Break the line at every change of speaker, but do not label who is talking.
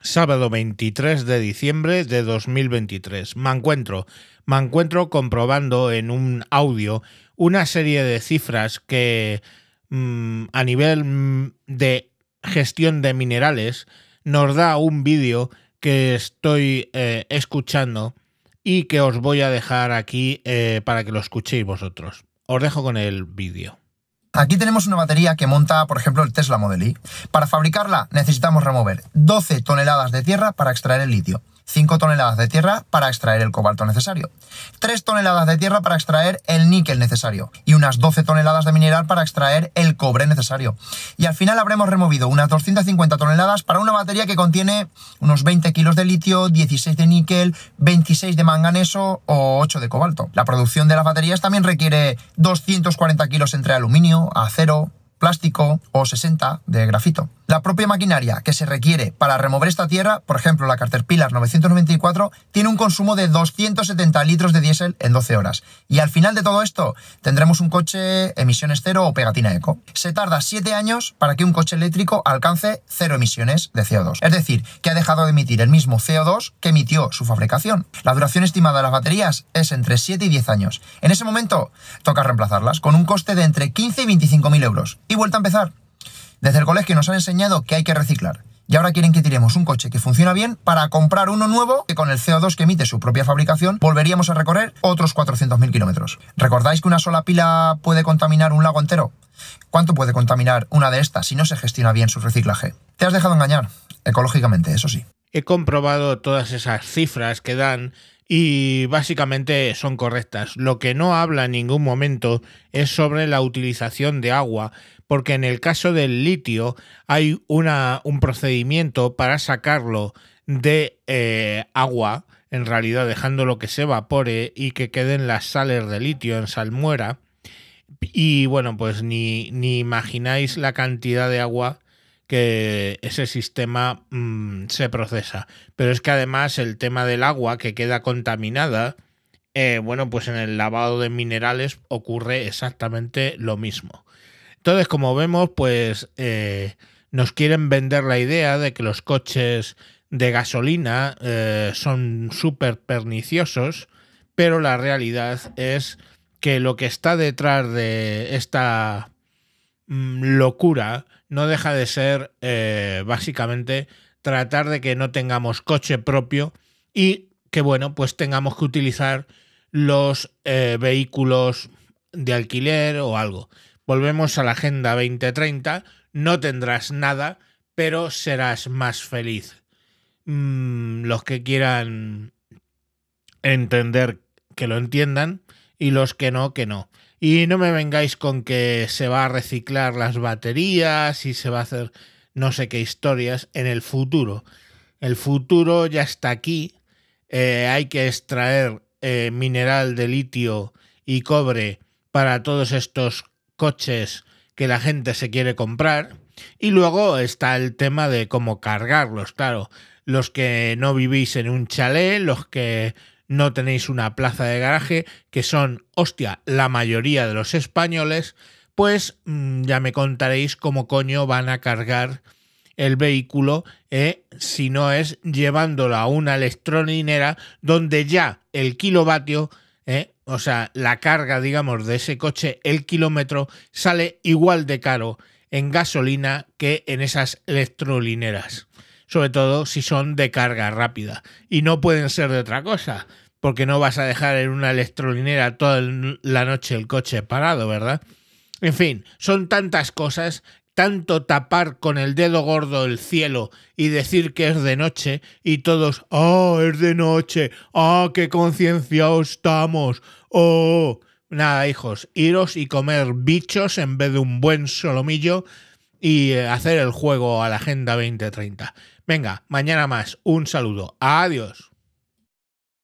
sábado 23 de diciembre de 2023. Me encuentro, me encuentro comprobando en un audio una serie de cifras que mm, a nivel mm, de gestión de minerales nos da un vídeo que estoy eh, escuchando y que os voy a dejar aquí eh, para que lo escuchéis vosotros. Os dejo con el vídeo.
Aquí tenemos una batería que monta, por ejemplo, el Tesla Model Y. Para fabricarla necesitamos remover 12 toneladas de tierra para extraer el litio. 5 toneladas de tierra para extraer el cobalto necesario, 3 toneladas de tierra para extraer el níquel necesario y unas 12 toneladas de mineral para extraer el cobre necesario. Y al final habremos removido unas 250 toneladas para una batería que contiene unos 20 kilos de litio, 16 de níquel, 26 de manganeso o 8 de cobalto. La producción de las baterías también requiere 240 kilos entre aluminio, acero, plástico o 60 de grafito. La propia maquinaria que se requiere para remover esta tierra, por ejemplo la Caterpillar 994, tiene un consumo de 270 litros de diésel en 12 horas. Y al final de todo esto tendremos un coche emisiones cero o pegatina eco. Se tarda 7 años para que un coche eléctrico alcance cero emisiones de CO2. Es decir, que ha dejado de emitir el mismo CO2 que emitió su fabricación. La duración estimada de las baterías es entre 7 y 10 años. En ese momento toca reemplazarlas con un coste de entre 15 y 25 mil euros. Y vuelta a empezar. Desde el colegio nos han enseñado que hay que reciclar. Y ahora quieren que tiremos un coche que funciona bien para comprar uno nuevo que con el CO2 que emite su propia fabricación volveríamos a recorrer otros 400.000 kilómetros. ¿Recordáis que una sola pila puede contaminar un lago entero? ¿Cuánto puede contaminar una de estas si no se gestiona bien su reciclaje? Te has dejado engañar, ecológicamente, eso sí.
He comprobado todas esas cifras que dan y básicamente son correctas. Lo que no habla en ningún momento es sobre la utilización de agua, porque en el caso del litio hay una, un procedimiento para sacarlo de eh, agua, en realidad dejándolo que se evapore y que queden las sales de litio en salmuera. Y bueno, pues ni, ni imagináis la cantidad de agua que ese sistema mm, se procesa. Pero es que además el tema del agua que queda contaminada, eh, bueno, pues en el lavado de minerales ocurre exactamente lo mismo. Entonces, como vemos, pues eh, nos quieren vender la idea de que los coches de gasolina eh, son súper perniciosos, pero la realidad es que lo que está detrás de esta mm, locura no deja de ser eh, básicamente tratar de que no tengamos coche propio y que bueno, pues tengamos que utilizar los vehículos de alquiler o algo. Volvemos a la Agenda 2030. No tendrás nada, pero serás más feliz. Mm, los que quieran entender, que lo entiendan, y los que no, que no. Y no me vengáis con que se va a reciclar las baterías y se va a hacer no sé qué historias en el futuro. El futuro ya está aquí. Eh, hay que extraer eh, mineral de litio y cobre para todos estos coches que la gente se quiere comprar. Y luego está el tema de cómo cargarlos, claro. Los que no vivís en un chalet, los que no tenéis una plaza de garaje, que son, hostia, la mayoría de los españoles, pues mm, ya me contaréis cómo coño van a cargar el vehículo eh, si no es llevándolo a una electrolinera donde ya el kilovatio eh, o sea, la carga, digamos, de ese coche, el kilómetro, sale igual de caro en gasolina que en esas electrolineras. Sobre todo si son de carga rápida. Y no pueden ser de otra cosa, porque no vas a dejar en una electrolinera toda la noche el coche parado, ¿verdad? En fin, son tantas cosas tanto tapar con el dedo gordo el cielo y decir que es de noche y todos, ah, es de noche, ah, qué concienciados estamos, oh. Nada, hijos, iros y comer bichos en vez de un buen solomillo y eh, hacer el juego a la Agenda 2030. Venga, mañana más. Un saludo. Adiós.